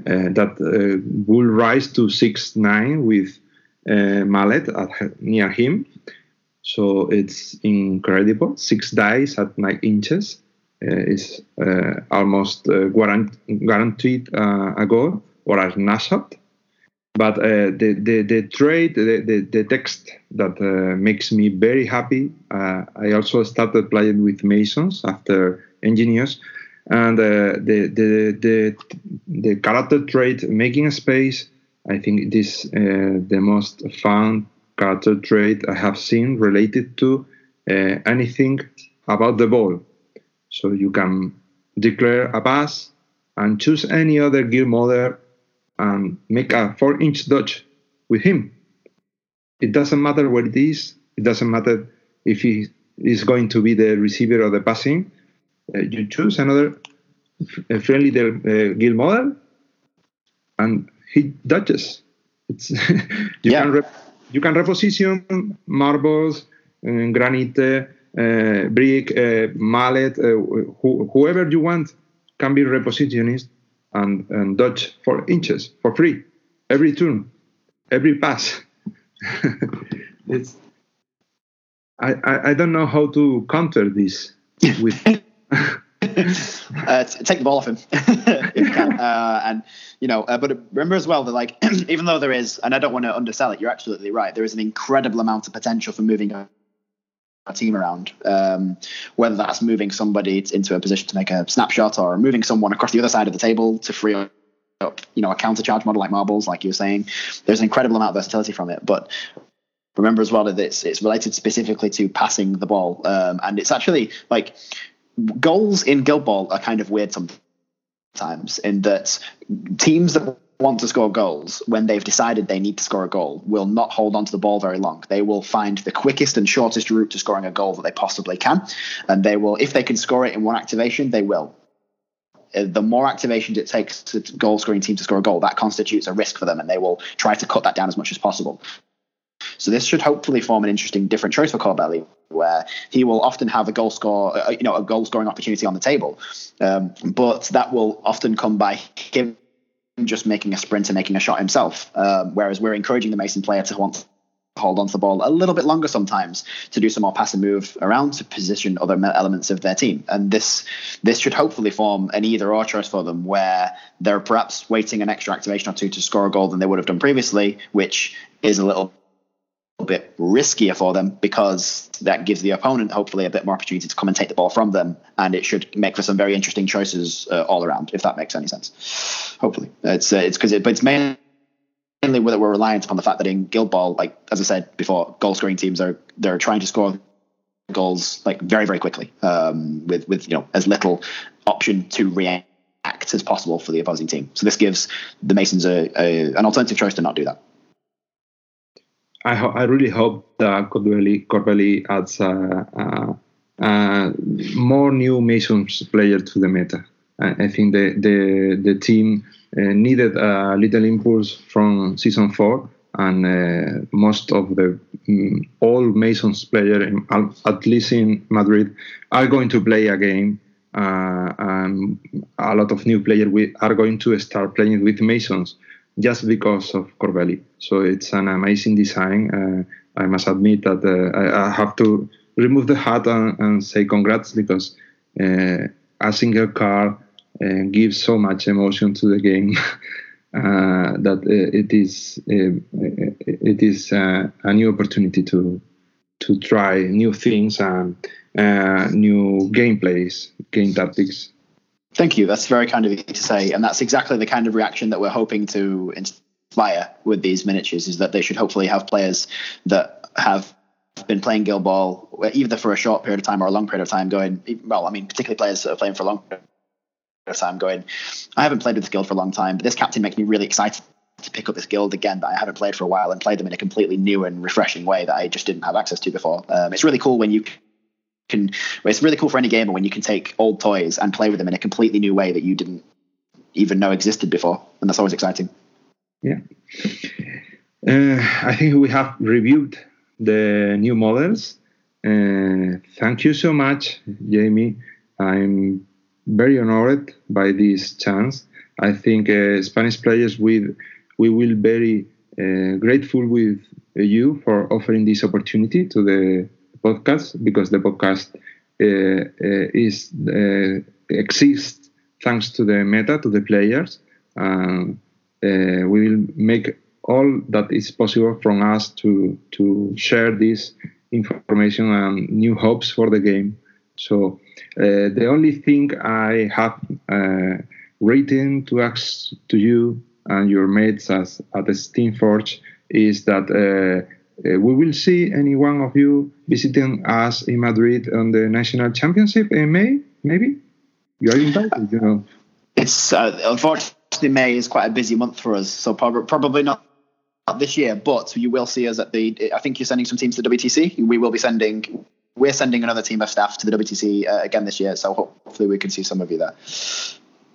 uh, that uh, will rise to six nine with uh, mallet at, near him. So it's incredible. Six dice at nine inches uh, is uh, almost uh, guaranteed a goal or a snapshot. But uh, the, the, the trade, the, the, the text that uh, makes me very happy. Uh, I also started playing with Masons after Engineers. And uh, the, the, the, the character trait, making space, I think it is uh, the most fun character trait I have seen related to uh, anything about the ball. So you can declare a pass and choose any other gear model and make a four inch dodge with him. It doesn't matter where it is, it doesn't matter if he is going to be the receiver or the passing. Uh, you choose another friendly uh, guild model and he dodges. It's you yeah. can rep- you can reposition marbles, uh, granite, uh, brick, uh, mallet, uh, wh- whoever you want can be repositioned and, and dodge for inches for free every turn, every pass. it's I, I, I don't know how to counter this with uh, take the ball off him if you can. Uh, and you know, uh, but remember as well that like even though there is, and I don't want to undersell it, you're absolutely right. There is an incredible amount of potential for moving team around. Um, whether that's moving somebody into a position to make a snapshot or moving someone across the other side of the table to free up you know a counter charge model like marbles like you were saying there's an incredible amount of versatility from it but remember as well that it's it's related specifically to passing the ball um, and it's actually like goals in Guild Ball are kind of weird sometimes in that teams that want to score goals when they've decided they need to score a goal will not hold on to the ball very long. They will find the quickest and shortest route to scoring a goal that they possibly can. And they will, if they can score it in one activation, they will. Uh, the more activations it takes to goal scoring team to score a goal, that constitutes a risk for them, and they will try to cut that down as much as possible. So this should hopefully form an interesting different choice for Corbelli, where he will often have a goal score, uh, you know, a goal scoring opportunity on the table, um, but that will often come by him just making a sprint and making a shot himself. Um, whereas we're encouraging the Mason player to want to hold onto the ball a little bit longer sometimes to do some more pass and move around to position other elements of their team. And this this should hopefully form an either or choice for them where they're perhaps waiting an extra activation or two to score a goal than they would have done previously, which is a little bit riskier for them because that gives the opponent hopefully a bit more opportunity to come and take the ball from them, and it should make for some very interesting choices uh, all around, if that makes any sense. Hopefully, it's uh, it's because it, but it's mainly mainly that we're reliant upon the fact that in Guild Ball, like as I said before, goal scoring teams are they're trying to score goals like very very quickly um, with with you know as little option to react as possible for the opposing team. So this gives the Masons a, a an alternative choice to not do that. I, ho- I really hope that Corbelli, Corbelli adds a, a more new Masons player to the meta. I, think the the, the team uh, needed a little impulse from season four, and uh, most of the um, all Masons players, at least in Madrid, are going to play a game. Uh, and a lot of new players we are going to start playing with Masons just because of Corbelli. So it's an amazing design. Uh, I must admit that uh, I, I, have to remove the hat and, and say congrats because uh, a single car uh, gives so much emotion to the game uh, that uh, it is it is a new opportunity to to try new things and new gameplays, game tactics. Thank you. That's very kind of you to say, and that's exactly the kind of reaction that we're hoping to inspire with these miniatures. Is that they should hopefully have players that have been playing Guild Ball either for a short period of time or a long period of time. Going well, I mean, particularly players that are playing for a long period of time. Going, I haven't played with this guild for a long time, but this captain makes me really excited to pick up this guild again that I haven't played for a while and play them in a completely new and refreshing way that I just didn't have access to before. Um, it's really cool when you can it's really cool for any gamer when you can take old toys and play with them in a completely new way that you didn't even know existed before and that's always exciting. Yeah. Uh, i think we have reviewed the new models. Uh, thank you so much jamie. I'm very honored by this chance. I think uh, spanish players will we will very uh, grateful with you for offering this opportunity to the podcast because the podcast uh, uh, is uh, exists thanks to the meta to the players. Um, we will make all that is possible from us to to share this information and new hopes for the game. So uh, the only thing I have uh, written to ask to you and your mates as, at the Steamforge is that uh, we will see any one of you visiting us in Madrid on the national championship in May, maybe? You are invited, you know. It's uh, unfortunately May is quite a busy month for us, so prob- probably not this year, but you will see us at the. I think you're sending some teams to the WTC. We will be sending. We're sending another team of staff to the WTC uh, again this year, so hopefully we can see some of you there.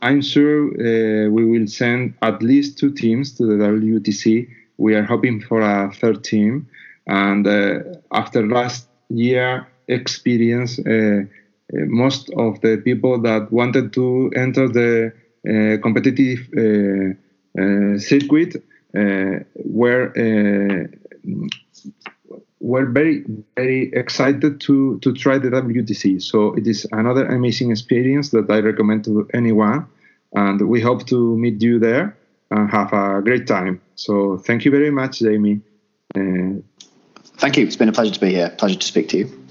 I'm sure uh, we will send at least two teams to the WTC. We are hoping for a third team, and uh, after last year experience, uh, uh, most of the people that wanted to enter the uh, competitive uh, circuit were were very very excited to to try the WTC. So it is another amazing experience that I recommend to anyone, and we hope to meet you there and have a great time. So thank you very much, Jamie. Uh, thank you. It's been a pleasure to be here. Pleasure to speak to you.